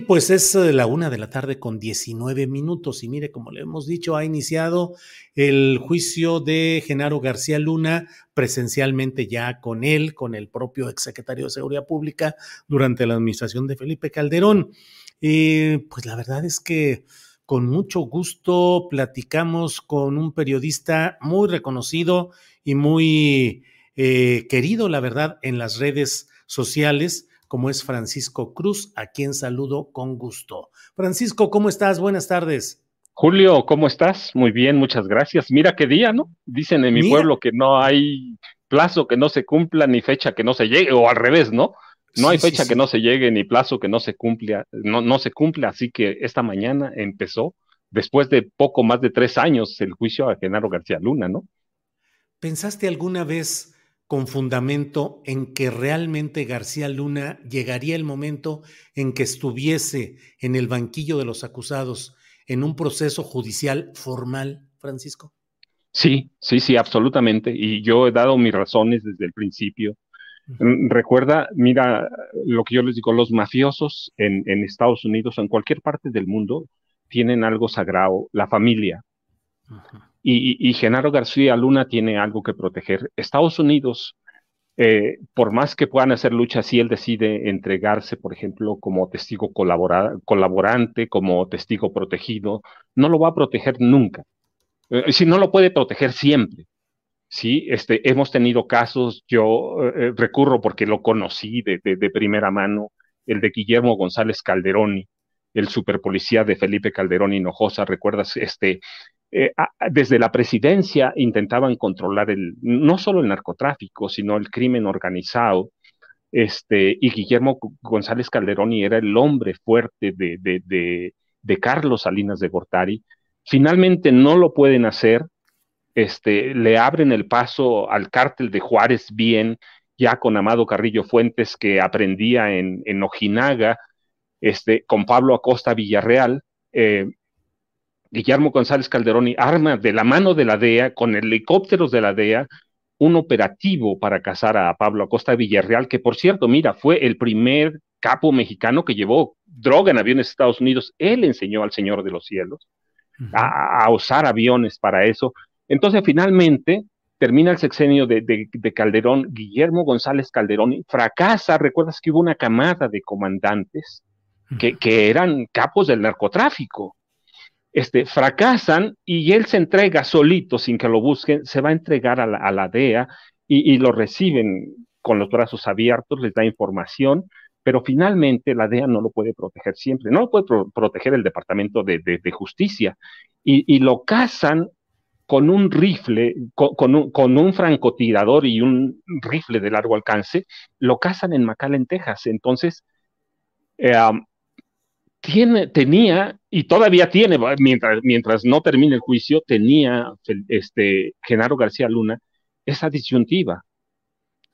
Pues es eh, la una de la tarde con 19 minutos y mire, como le hemos dicho, ha iniciado el juicio de Genaro García Luna presencialmente ya con él, con el propio exsecretario de Seguridad Pública durante la administración de Felipe Calderón. Y pues la verdad es que con mucho gusto platicamos con un periodista muy reconocido y muy eh, querido, la verdad, en las redes sociales como es Francisco Cruz, a quien saludo con gusto. Francisco, ¿cómo estás? Buenas tardes. Julio, ¿cómo estás? Muy bien, muchas gracias. Mira qué día, ¿no? Dicen en mi pueblo que no hay plazo que no se cumpla ni fecha que no se llegue, o al revés, ¿no? No hay fecha que no se llegue ni plazo que no se cumpla, no, no se cumple, así que esta mañana empezó, después de poco más de tres años, el juicio a Genaro García Luna, ¿no? ¿Pensaste alguna vez con fundamento en que realmente García Luna llegaría el momento en que estuviese en el banquillo de los acusados en un proceso judicial formal, Francisco? Sí, sí, sí, absolutamente. Y yo he dado mis razones desde el principio. Mm, recuerda, mira, lo que yo les digo, los mafiosos en, Estados Unidos o en cualquier parte del mundo tienen algo sagrado, la familia. Y, Genaro García Luna tiene algo que proteger. Estados Unidos, eh, por más que puedan hacer lucha, si él decide entregarse, por ejemplo, como testigo colaborante, como testigo protegido, no lo va a proteger nunca. Eh, si no lo puede proteger siempre. Sí, este, hemos tenido casos, yo eh, recurro porque lo conocí de, de, primera mano, el de Guillermo González Calderoni, el superpolicía de Felipe Calderón Hinojosa, recuerdas, este, eh, desde la presidencia intentaban controlar no solo el narcotráfico, sino el crimen organizado. Este, y Guillermo González Calderoni era el hombre fuerte de, Carlos Salinas de Gortari. Finalmente no lo pueden hacer, este, le abren el paso al cártel de Juárez bien, ya con Amado Carrillo Fuentes, que aprendía en, en Ojinaga, este, con Pablo Acosta Villarreal, eh, Guillermo González Calderoni arma de la mano de la DEA, con helicópteros de la DEA, un operativo para cazar a Pablo Acosta Villarreal, que por cierto, mira, fue el primer capo mexicano que llevó droga en aviones a Estados Unidos. Él enseñó al Señor de los Cielos a, usar aviones para eso. Entonces, finalmente, termina el sexenio de, Calderón, Guillermo González Calderón fracasa, recuerdas que hubo una camada de comandantes que, que eran capos del narcotráfico este, fracasan y él se entrega solito, sin que lo busquen, se va a entregar a la, DEA y, lo reciben con los brazos abiertos, les da información, pero finalmente la DEA no lo puede proteger siempre, no lo puede proteger el Departamento de, Justicia y, lo cazan con un rifle, con, un, francotirador y un rifle de largo alcance, lo cazan en McAllen, Texas. Entonces, eh, tiene, tenía y todavía tiene, mientras, mientras no termine el juicio, tenía este, Genaro García Luna esa disyuntiva.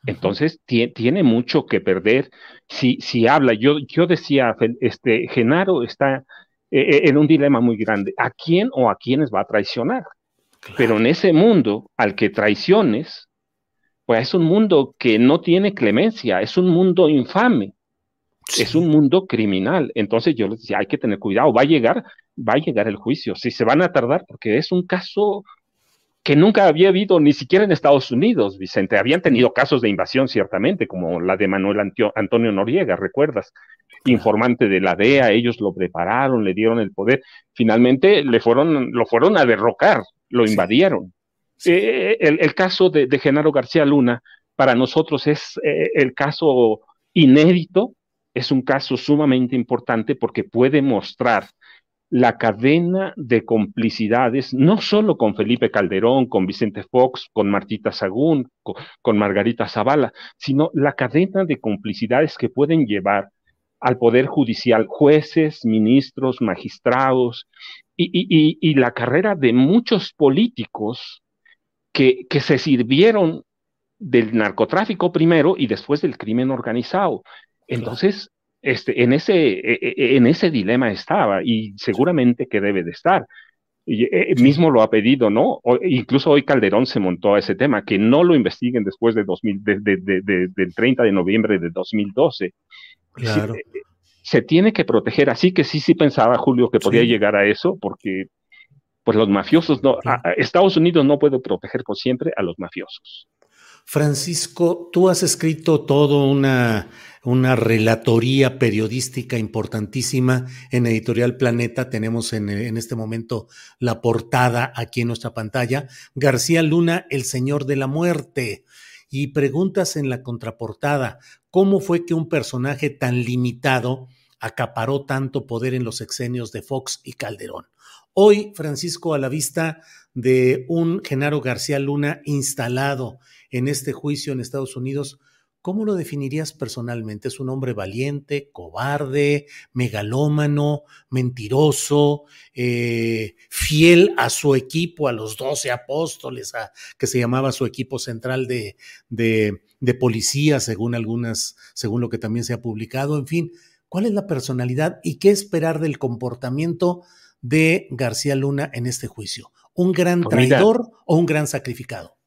Entonces tiene mucho que perder si, si habla. Yo, yo decía, este, Genaro está eh, eh, en un dilema muy grande. ¿A quién o a quiénes va a traicionar? Pero en ese mundo al que traiciones, pues es un mundo que no tiene clemencia, es un mundo infame, es un mundo criminal. Entonces yo les decía, hay que tener cuidado, va a llegar, va a llegar el juicio, si se van a tardar, porque es un caso que nunca había habido ni siquiera en Estados Unidos, Vicente. Habían tenido casos de invasión, ciertamente, como la de Manuel Antonio Noriega, ¿recuerdas? Informante de la DEA, ellos lo prepararon, le dieron el poder. Finalmente le fueron, lo fueron a derrocar, lo invadieron. Eh, el, caso de, Genaro García Luna para nosotros es eh, el caso inédito, es un caso sumamente importante porque puede mostrar la cadena de complicidades, no solo con Felipe Calderón, con Vicente Fox, con Martita Sagún, con, Margarita Zavala, sino la cadena de complicidades que pueden llevar al Poder Judicial jueces, ministros, magistrados y, la carrera de muchos políticos que, que se sirvieron del narcotráfico primero y después del crimen organizado. Entonces, este, en, ese, e, e, en ese dilema estaba y seguramente que debe de estar. Y, eh, mismo lo ha pedido, ¿no? incluso hoy Calderón se montó a ese tema, que no lo investiguen después de, 2000, del 30 de noviembre de 2012. Claro. Se, se, tiene que proteger, así que sí, sí pensaba Julio que podía llegar a eso, porque pues los mafiosos, no, Estados Unidos no puede proteger por siempre a los mafiosos. Francisco, tú has escrito toda una, una relatoría periodística importantísima en Editorial Planeta. Tenemos en, en, este momento la portada aquí en nuestra pantalla. García Luna, el Señor de la Muerte. Y preguntas en la contraportada, ¿cómo fue que un personaje tan limitado acaparó tanto poder en los exenios de Fox y Calderón? Hoy, Francisco, a la vista de un Genaro García Luna instalado en este juicio en Estados Unidos, ¿cómo lo definirías personalmente? ¿Es un hombre valiente, cobarde, megalómano, mentiroso, eh, fiel a su equipo, a los doce apóstoles, a, que se llamaba su equipo central de, de, de policía, según algunas, según lo que también se ha publicado? En fin, ¿cuál es la personalidad y qué esperar del comportamiento de García Luna en este juicio? ¿Un gran pues traidor o un gran sacrificado?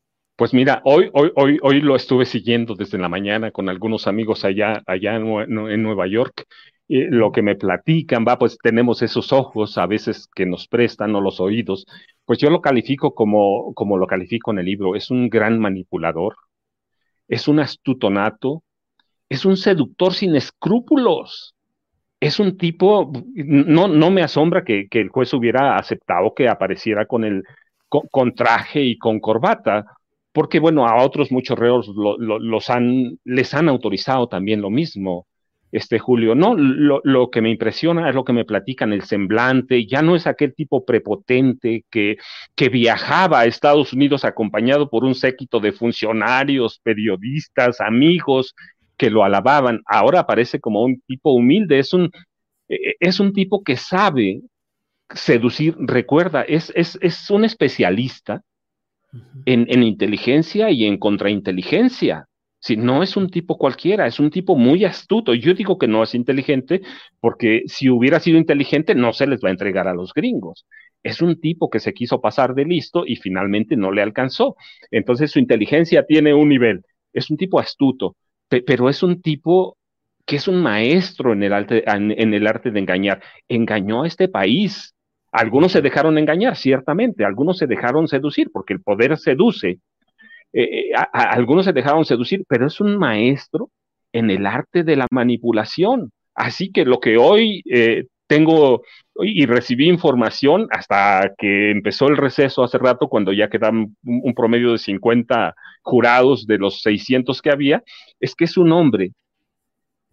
Pues mira, hoy, hoy, hoy, hoy lo estuve siguiendo desde la mañana con algunos amigos allá, allá en, Nueva York. Y lo que me platican, va, pues tenemos esos ojos a veces que nos prestan o los oídos. Pues yo lo califico como, como lo califico en el libro. Es un gran manipulador, es un astutonato, es un seductor sin escrúpulos. Es un tipo, no, no me asombra que, que el juez hubiera aceptado que apareciera con el con traje y con corbata, porque bueno, a otros muchos reos los han, les han autorizado también lo mismo, este Julio. No, lo, que me impresiona es lo que me platican, el semblante, ya no es aquel tipo prepotente que, que viajaba a Estados Unidos acompañado por un séquito de funcionarios, periodistas, amigos que lo alababan. Ahora aparece como un tipo humilde, es un, e, e, es un tipo que sabe seducir, recuerda, es, es, es un especialista en, inteligencia y en contrainteligencia. Si no es un tipo cualquiera, es un tipo muy astuto. Yo digo que no es inteligente porque si hubiera sido inteligente no se les va a entregar a los gringos. Es un tipo que se quiso pasar de listo y finalmente no le alcanzó. Entonces su inteligencia tiene un nivel. Es un tipo astuto, pero es un tipo que es un maestro en el arte, en el arte de engañar. Engañó a este país algunos se dejaron engañar, ciertamente, algunos se dejaron seducir, porque el poder seduce. Eh, eh, algunos se dejaron seducir, pero es un maestro en el arte de la manipulación. Así que lo que hoy eh, tengo y recibí información hasta que empezó el receso hace rato, cuando ya quedan un, promedio de 50 jurados de los 600 que había, es que es un hombre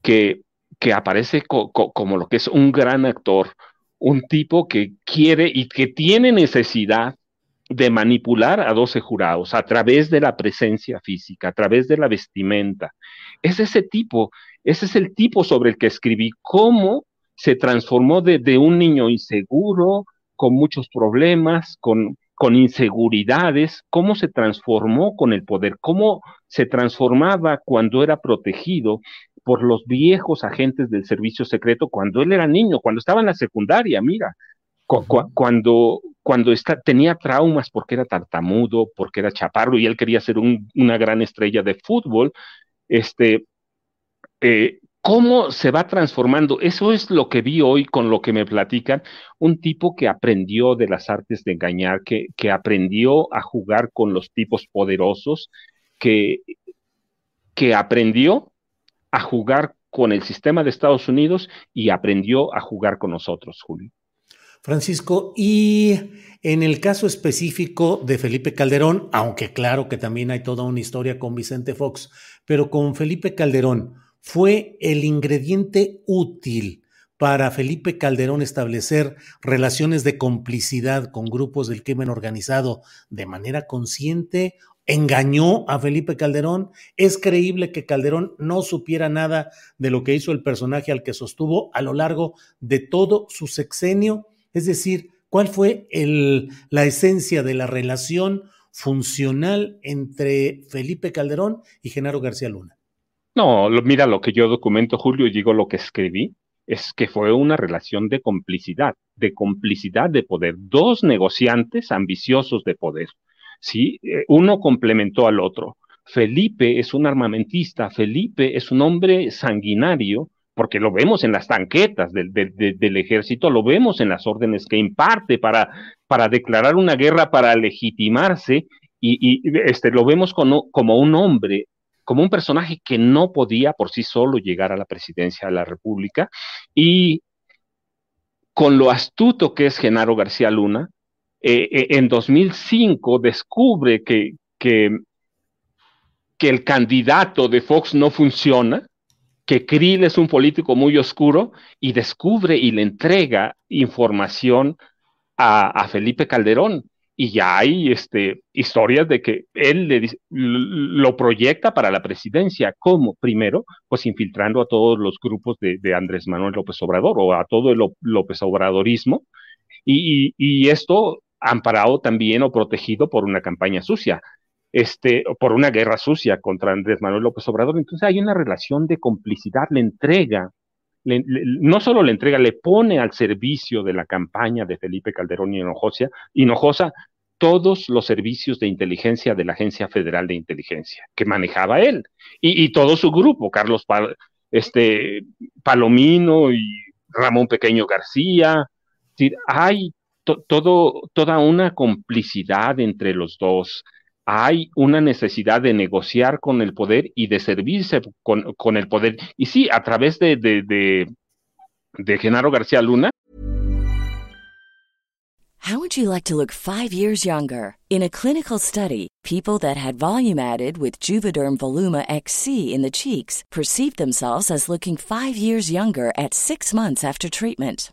que, que aparece como lo que es un gran actor, un tipo que quiere y que tiene necesidad de manipular a 12 jurados a través de la presencia física, a través de la vestimenta. Es ese tipo, ese es el tipo sobre el que escribí, cómo se transformó de, un niño inseguro, con muchos problemas, con, con inseguridades, cómo se transformó con el poder, cómo se transformaba cuando era protegido por los viejos agentes del servicio secreto cuando él era niño, cuando estaba en la secundaria, mira, cuando, cuando tenía traumas porque era tartamudo, porque era chaparro y él quería ser una gran estrella de fútbol, este, eh, cómo se va transformando. Eso es lo que vi hoy con lo que me platican. Un tipo que aprendió de las artes de engañar, que, que aprendió a jugar con los tipos poderosos, que, que aprendió a jugar con el sistema de Estados Unidos y aprendió a jugar con nosotros, Julio. Francisco, y en el caso específico de Felipe Calderón, aunque claro que también hay toda una historia con Vicente Fox, pero con Felipe Calderón, fue el ingrediente útil para Felipe Calderón establecer relaciones de complicidad con grupos del crimen organizado de manera consciente engañó a Felipe Calderón. Es creíble que Calderón no supiera nada de lo que hizo el personaje al que sostuvo a lo largo de todo su sexenio. Es decir, ¿cuál fue la esencia de la relación funcional entre Felipe Calderón y Genaro García Luna? No, mira lo que yo documento, Julio, y digo lo que escribí, es que fue una relación de complicidad, de complicidad de poder, dos negociantes ambiciosos de poder ¿sí? Eh, uno complementó al otro. Felipe es un armamentista, Felipe es un hombre sanguinario, porque lo vemos en las tanquetas del, ejército, lo vemos en las órdenes que imparte para, declarar una guerra, para legitimarse, y, este, lo vemos como, como un hombre, como un personaje que no podía por sí solo llegar a la presidencia de la República, y con lo astuto que es Genaro García Luna, eh, eh, en 2005 descubre que, que, el candidato de Fox no funciona, que Krill es un político muy oscuro y descubre y le entrega información a, Felipe Calderón. Y ya hay este, historias de que él le, lo proyecta para la presidencia. ¿Cómo? Primero, pues infiltrando a todos los grupos de, Andrés Manuel López Obrador o a todo el López Obradorismo. Y, esto amparado también o protegido por una campaña sucia, este, por una guerra sucia contra Andrés Manuel López Obrador. Entonces hay una relación de complicidad, le entrega, no solo le entrega, le pone al servicio de la campaña de Felipe Calderón y Hinojosa, todos los servicios de inteligencia de la Agencia Federal de Inteligencia que manejaba él y, todo su grupo, Carlos este, Palomino y Ramón Pequeño García. hay todo, toda una complicidad entre los dos. Hay una necesidad de negociar con el poder y de servirse con, con el poder. Y sí, a través de, de, de, de Genaro García Luna. How would you like to look five years younger? In a clinical study, people that had volume added with Juvederm Voluma XC in the cheeks perceived themselves as looking five years younger at six months after treatment.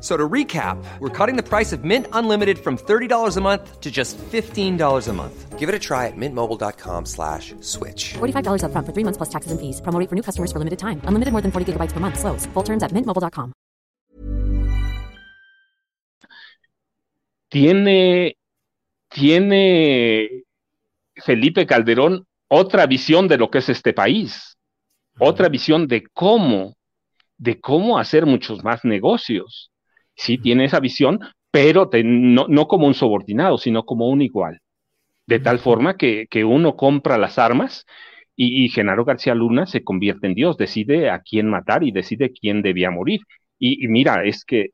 So to recap, we're cutting the price of Mint Unlimited from $30 a month to just $15 a month. Give it a try at mintmobile.com slash switch. $45 up front for three months plus taxes and fees. Promo for new customers for limited time. Unlimited more than 40 gigabytes per month. Slows. Full terms at mintmobile.com. Tiene, tiene Felipe Calderón otra visión de lo que es este país. Otra visión de cómo, de cómo hacer muchos más negocios sí tiene esa visión, pero no, como un subordinado, sino como un igual. De tal forma que, uno compra las armas y, Genaro García Luna se convierte en Dios, decide a quién matar y decide quién debía morir. Y, mira, es que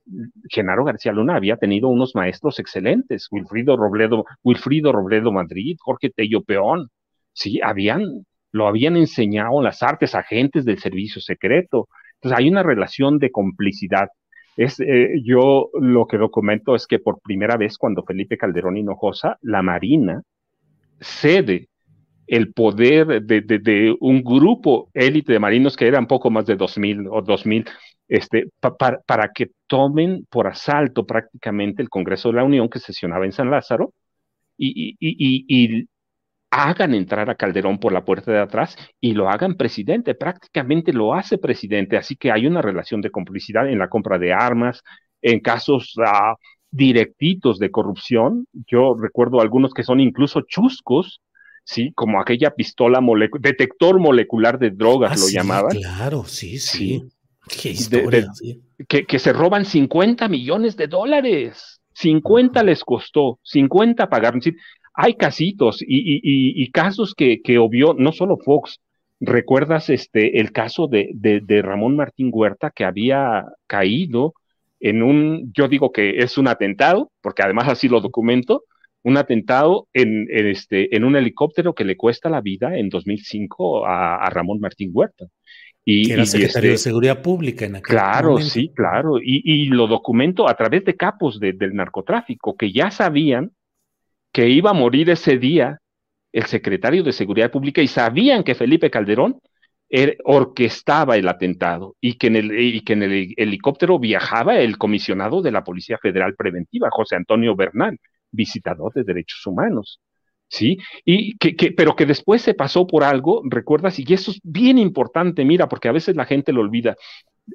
Genaro García Luna había tenido unos maestros excelentes, Wilfrido Robledo, Wilfrido Robledo Madrid, Jorge Tello Peón, sí, habían, lo habían enseñado las artes, agentes del servicio secreto. Entonces hay una relación de complicidad. Es, eh, yo lo que documento es que por primera vez cuando Felipe Calderón Hinojosa, la Marina cede el poder de, un grupo élite de marinos que eran poco más de 2.000 o 2.000 este, para que tomen por asalto prácticamente el Congreso de la Unión que sesionaba en San Lázaro y, hagan entrar a Calderón por la puerta de atrás y lo hagan presidente, prácticamente lo hace presidente, así que hay una relación de complicidad en la compra de armas, en casos uh, directitos de corrupción, yo recuerdo algunos que son incluso chuscos, ¿sí? Como aquella pistola detector molecular de drogas, ah, lo llamaban. Claro, sí, sí. que, se roban 50 millones de dólares. 50 les costó, 50 pagaron. Hay casitos y, casos que, que obvió no solo Fox. ¿Recuerdas este, el caso de, de, Ramón Martín Huerta que había caído en un, yo digo que es un atentado, porque además así lo documento, un atentado en, este, en un helicóptero que le cuesta la vida en 2005 a, Ramón Martín Huerta. Y, era secretario de este Seguridad Pública en aquel Claro, sí, claro. Y, lo documento a través de capos del narcotráfico que ya sabían que iba a morir ese día el secretario de Seguridad Pública y sabían que Felipe Calderón orquestaba el atentado y que, en el, que helicóptero viajaba el comisionado de la Policía Federal Preventiva, José Antonio Bernal, visitador de derechos humanos. ¿Sí? Y que, pero que después se pasó por algo, recuerdas, y eso es bien importante, mira, porque a veces la gente lo olvida.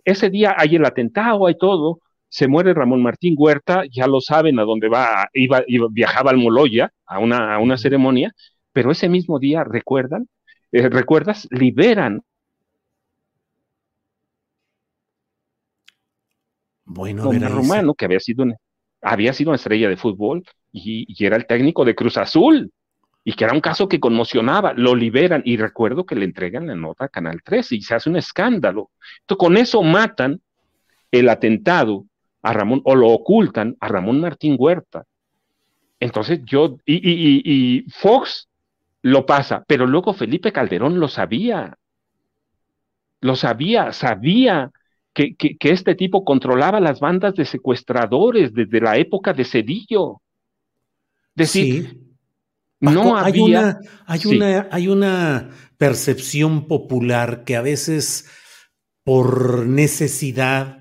Ese día hay el atentado, hay todo, se muere Ramón Martín Huerta, ya lo saben a dónde va, iba, viajaba al Moloya a una, a una ceremonia, pero ese mismo día, recuerdan, eh, ¿recuerdas? Liberan. Bueno, un rumano que había sido, había sido una estrella de fútbol y, era el técnico de Cruz Azul y que era un caso que conmocionaba, lo liberan y recuerdo que le entregan la nota a Canal 13 y se hace un escándalo. Entonces, con eso matan el atentado a Ramón o lo ocultan a Ramón Martín Huerta. Entonces yo, y, y, y Fox lo pasa, pero luego Felipe Calderón lo sabía, lo sabía, sabía que, este tipo controlaba las bandas de secuestradores desde la época de Cedillo. Decir, no había... Hay, una, hay, una, hay una percepción popular que a veces por necesidad,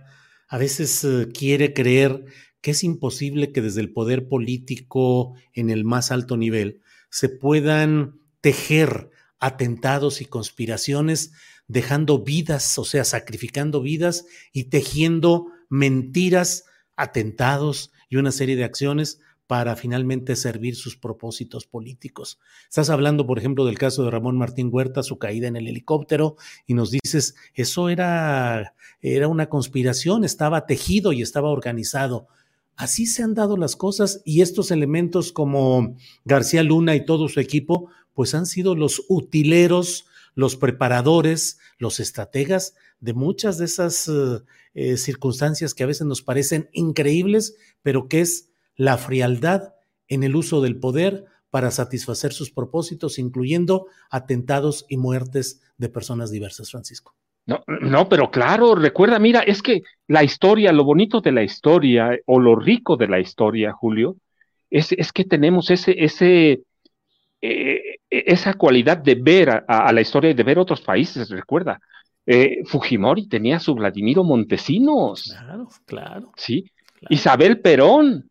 a veces eh, quiere creer que es imposible que desde el poder político en el más alto nivel se puedan tejer atentados y conspiraciones, dejando vidas, o sea, sacrificando vidas y tejiendo mentiras, atentados y una serie de acciones para finalmente servir sus propósitos políticos. Estás hablando, por ejemplo, del caso de Ramón Martín Huerta, su caída en el helicóptero, y nos dices, eso era, era una conspiración, estaba tejido y estaba organizado. Así se han dado las cosas y estos elementos como García Luna y todo su equipo, pues han sido los utileros, los preparadores, los estrategas de muchas de esas eh, circunstancias que a veces nos parecen increíbles, pero que es la frialdad en el uso del poder para satisfacer sus propósitos, incluyendo atentados y muertes de personas diversas, Francisco. No, no, pero claro, recuerda, mira, es que la historia, lo bonito de la historia o lo rico de la historia, Julio, es, es que tenemos ese, ese, eh, esa cualidad de ver a, la historia y de ver otros países, recuerda. Eh, Fujimori tenía su Vladimiro Montesinos. Claro, claro. Sí. Isabel Perón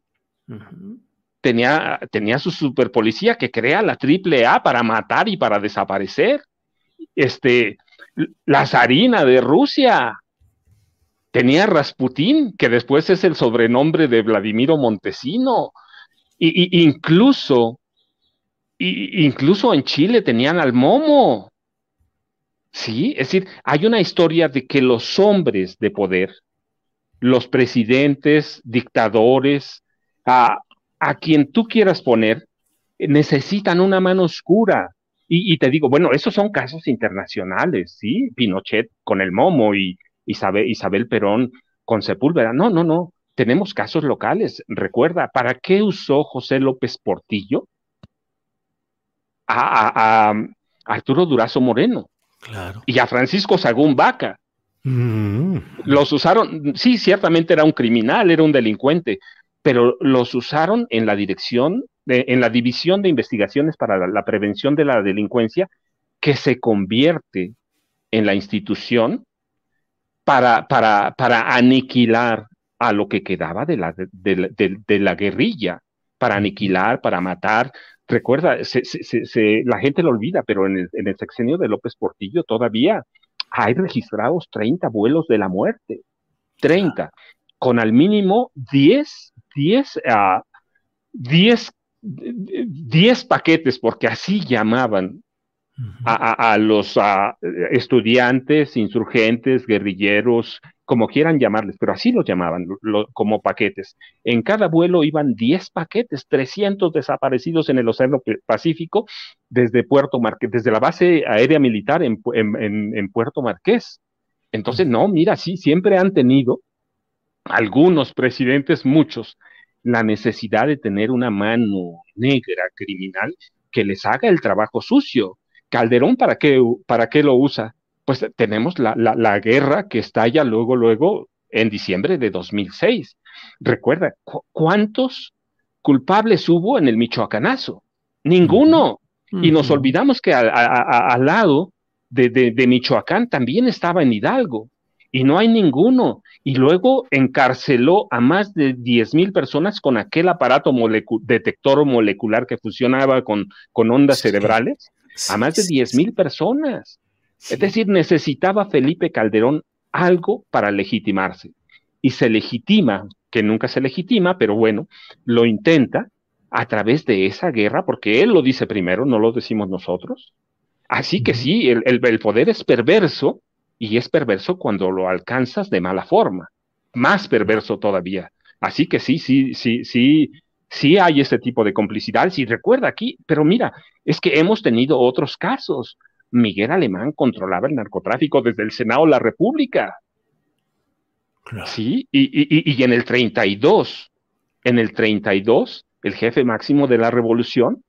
tenía, tenía su superpolicía que crea la triple A para matar y para desaparecer. Este, la zarina de Rusia. Tenía Rasputín, que después es el sobrenombre de Vladimiro Montesino. Y, incluso, incluso en Chile tenían al Momo. Sí, es decir, hay una historia de que los hombres de poder los presidentes, dictadores, a, a quien tú quieras poner, necesitan una mano oscura. Y, te digo, bueno, esos son casos internacionales, ¿sí? Pinochet con el Momo y Isabel, Isabel Perón con Sepúlveda. No, no, no. Tenemos casos locales. Recuerda, ¿para qué usó José López Portillo a, Arturo Durazo Moreno? Claro. Y a Francisco Sagún Vaca. Mm. Los usaron, sí, ciertamente era un criminal, era un delincuente, pero los usaron en la dirección, en la división de investigaciones para la, prevención de la delincuencia, que se convierte en la institución para, para, para aniquilar a lo que quedaba de la, de, la guerrilla, para aniquilar, para matar. Recuerda, la gente lo olvida, pero en el, en el sexenio de López Portillo todavía hay registrados 30 vuelos de la muerte. 30 con al mínimo 10, 10, 10, 10 paquetes, porque así llamaban a, los estudiantes, insurgentes, guerrilleros, como quieran llamarles, pero así los llamaban como paquetes. En cada vuelo iban 10 paquetes, 300 desaparecidos en el Océano Pacífico desde Puerto Marqués, desde la base aérea militar en, en Puerto Marqués. Entonces, no, mira, sí, siempre han tenido algunos presidentes, muchos, la necesidad de tener una mano negra criminal que les haga el trabajo sucio. Calderón, ¿para qué, para qué lo usa? Pues tenemos la, la, guerra que estalla luego, luego, en diciembre de 2006. Recuerda, ¿cuántos culpables hubo en el Michoacanazo? Ninguno. Y nos olvidamos que al lado de, de, Michoacán también estaba en Hidalgo y no hay ninguno. Y luego encarceló a más de 10 mil personas con aquel aparato detector molecular que funcionaba con, con ondas cerebrales, a más de 10 mil personas. Es decir, necesitaba Felipe Calderón algo para legitimarse. Y se legitima, que nunca se legitima, pero bueno, lo intenta a través de esa guerra, porque él lo dice primero, no lo decimos nosotros. Así que sí, el poder es perverso, y es perverso cuando lo alcanzas de mala forma, más perverso todavía. Así que sí, sí, sí, sí, sí hay ese tipo de complicidades y recuerda aquí, pero mira, es que hemos tenido otros casos. Miguel Alemán controlaba el narcotráfico desde el Senado de la República. Sí, y, y, y en el 32, en el 32, el jefe máximo de la revolución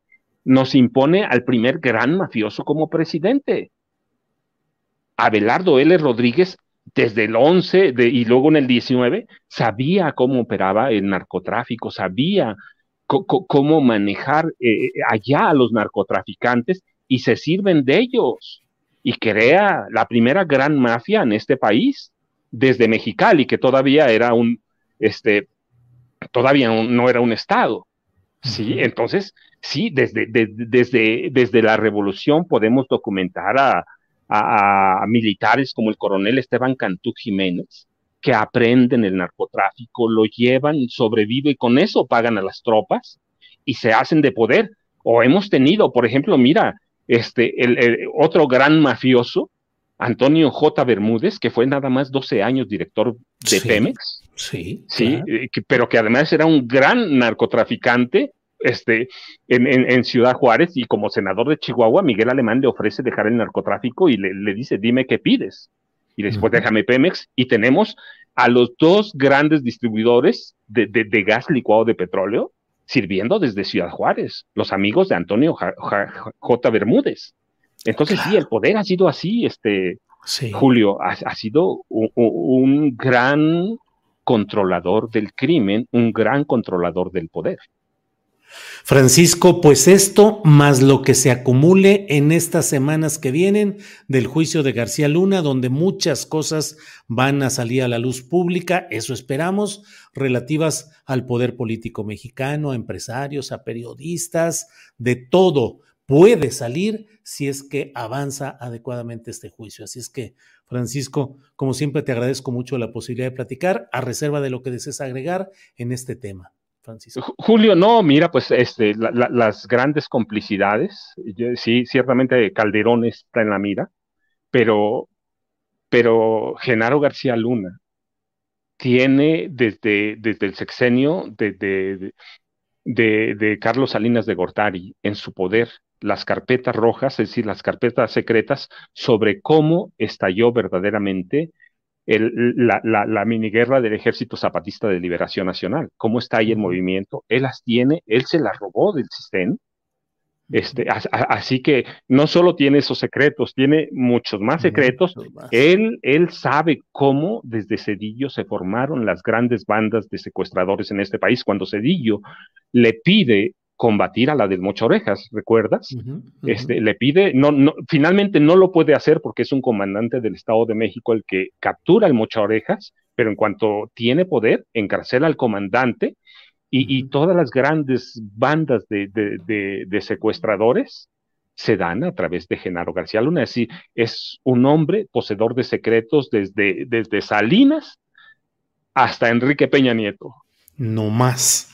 nos impone al primer gran mafioso como presidente. Abelardo L. Rodríguez, desde el 11 y luego en el 19, sabía cómo operaba el narcotráfico, sabía cómo manejar eh, allá a los narcotraficantes y se sirven de ellos. Y crea la primera gran mafia en este país, desde Mexicali, que todavía era un, este, todavía no era un estado. Sí, entonces, sí, desde, desde, desde la revolución podemos documentar a, a, militares como el coronel Esteban Cantú Jiménez, que aprenden el narcotráfico, lo llevan, sobreviven y con eso pagan a las tropas y se hacen de poder. O hemos tenido, por ejemplo, mira, este, el, otro gran mafioso, Antonio J. Bermúdez, que fue nada más 12 años director de Pemex. Sí. Sí, eh, pero que además era un gran narcotraficante este, en, Ciudad Juárez y como senador de Chihuahua, Miguel Alemán le ofrece dejar el narcotráfico y le, dice, dime qué pides. Y después déjame Pemex y tenemos a los dos grandes distribuidores de, gas licuado de petróleo sirviendo desde Ciudad Juárez, los amigos de Antonio J. Bermúdez. Entonces sí, el poder ha sido así, este, Julio, ha, sido un gran controlador del crimen, un gran controlador del poder. Francisco, pues esto más lo que se acumule en estas semanas que vienen del juicio de García Luna, donde muchas cosas van a salir a la luz pública, eso esperamos, relativas al poder político mexicano, a empresarios, a periodistas, de todo puede salir si es que avanza adecuadamente este juicio. Así es que, Francisco, como siempre, te agradezco mucho la posibilidad de platicar, a reserva de lo que desees agregar en este tema. Julio, no, mira, pues este, las grandes complicidades, sí, ciertamente Calderón está en la mira, pero, pero Genaro García Luna tiene desde, desde el sexenio de, de, Carlos Salinas de Gortari en su poder las carpetas rojas, es decir, las carpetas secretas sobre cómo estalló verdaderamente la, la, la miniguerra del Ejército Zapatista de Liberación Nacional, cómo está ahí el movimiento, él las tiene, él se las robó del sistema este, así que no solo tiene esos secretos, tiene muchos más secretos. Él, él sabe cómo desde Cedillo se formaron las grandes bandas de secuestradores en este país. Cuando Cedillo le pide combatir a la del Mocha Orejas, ¿recuerdas? Este, le pide, no, no, finalmente no lo puede hacer porque es un comandante del Estado de México el que captura al Mocha Orejas, pero en cuanto tiene poder, encarcela al comandante y, todas las grandes bandas de, secuestradores se dan a través de Genaro García Luna. Es decir, es un hombre poseedor de secretos desde, desde Salinas hasta Enrique Peña Nieto. No más.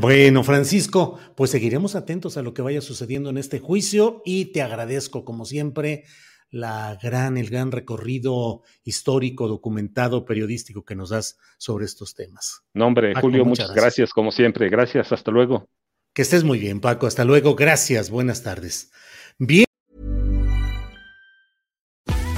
Bueno, Francisco, pues seguiremos atentos a lo que vaya sucediendo en este juicio y te agradezco, como siempre, la gran, el gran recorrido histórico, documentado, periodístico que nos das sobre estos temas. No, hombre, Julio, muchas, gracias. como siempre. Gracias, hasta luego. Que estés muy bien, Paco. Hasta luego. Gracias. Buenas tardes. Bien.